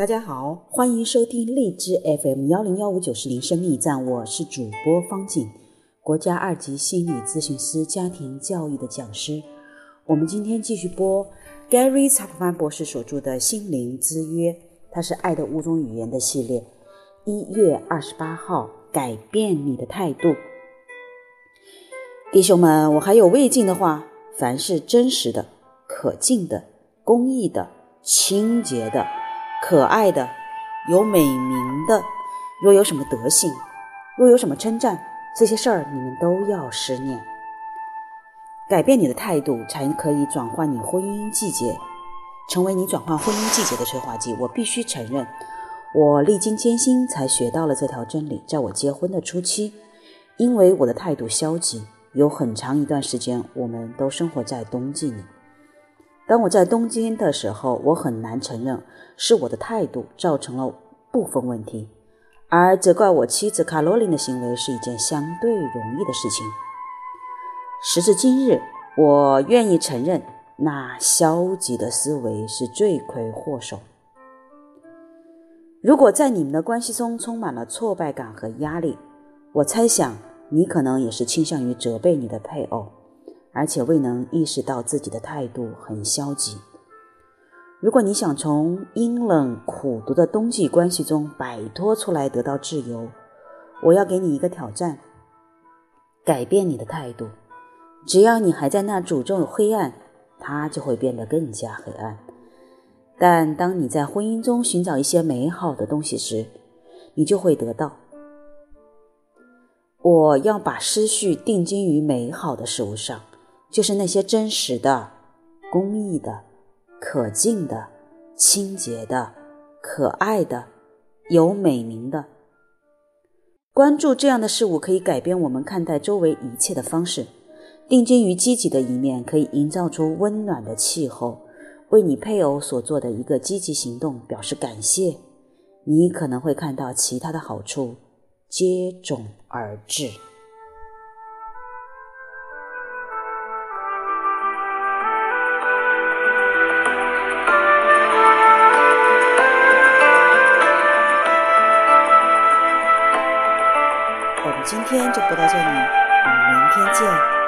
大家好，欢迎收听荔枝 FM 幺零幺五九四零生命站，我是主播方静，国家二级心理咨询师、家庭教育的讲师。我们今天继续播 Gary Chapman 博士所著的《心灵之约》，它是《爱的五种语言》的系列。一月二十八号，改变你的态度，弟兄们，我还有未尽的话：凡是真实的、可敬的、公义的、清洁的。可爱的，有美名的，若有什么德性，若有什么称赞，这些事儿你们都要思念。改变你的态度，才可以转换你婚姻季节，成为你转换婚姻季节的催化剂。我必须承认，我历经艰辛才学到了这条真理。在我结婚的初期，因为我的态度消极，有很长一段时间，我们都生活在冬季里。当我在东京的时候，我很难承认是我的态度造成了部分问题，而责怪我妻子卡罗琳的行为是一件相对容易的事情。时至今日，我愿意承认那消极的思维是罪魁祸首。如果在你们的关系中充满了挫败感和压力，我猜想你可能也是倾向于责备你的配偶。而且未能意识到自己的态度很消极。如果你想从阴冷苦毒的冬季关系中摆脱出来，得到自由，我要给你一个挑战：改变你的态度。只要你还在那诅咒黑暗，它就会变得更加黑暗。但当你在婚姻中寻找一些美好的东西时，你就会得到。我要把思绪定睛于美好的事物上。就是那些真实的、公益的、可敬的、清洁的、可爱的、有美名的。关注这样的事物，可以改变我们看待周围一切的方式。定睛于积极的一面，可以营造出温暖的气候。为你配偶所做的一个积极行动表示感谢，你可能会看到其他的好处接踵而至。今天就播到这里，我们明天见。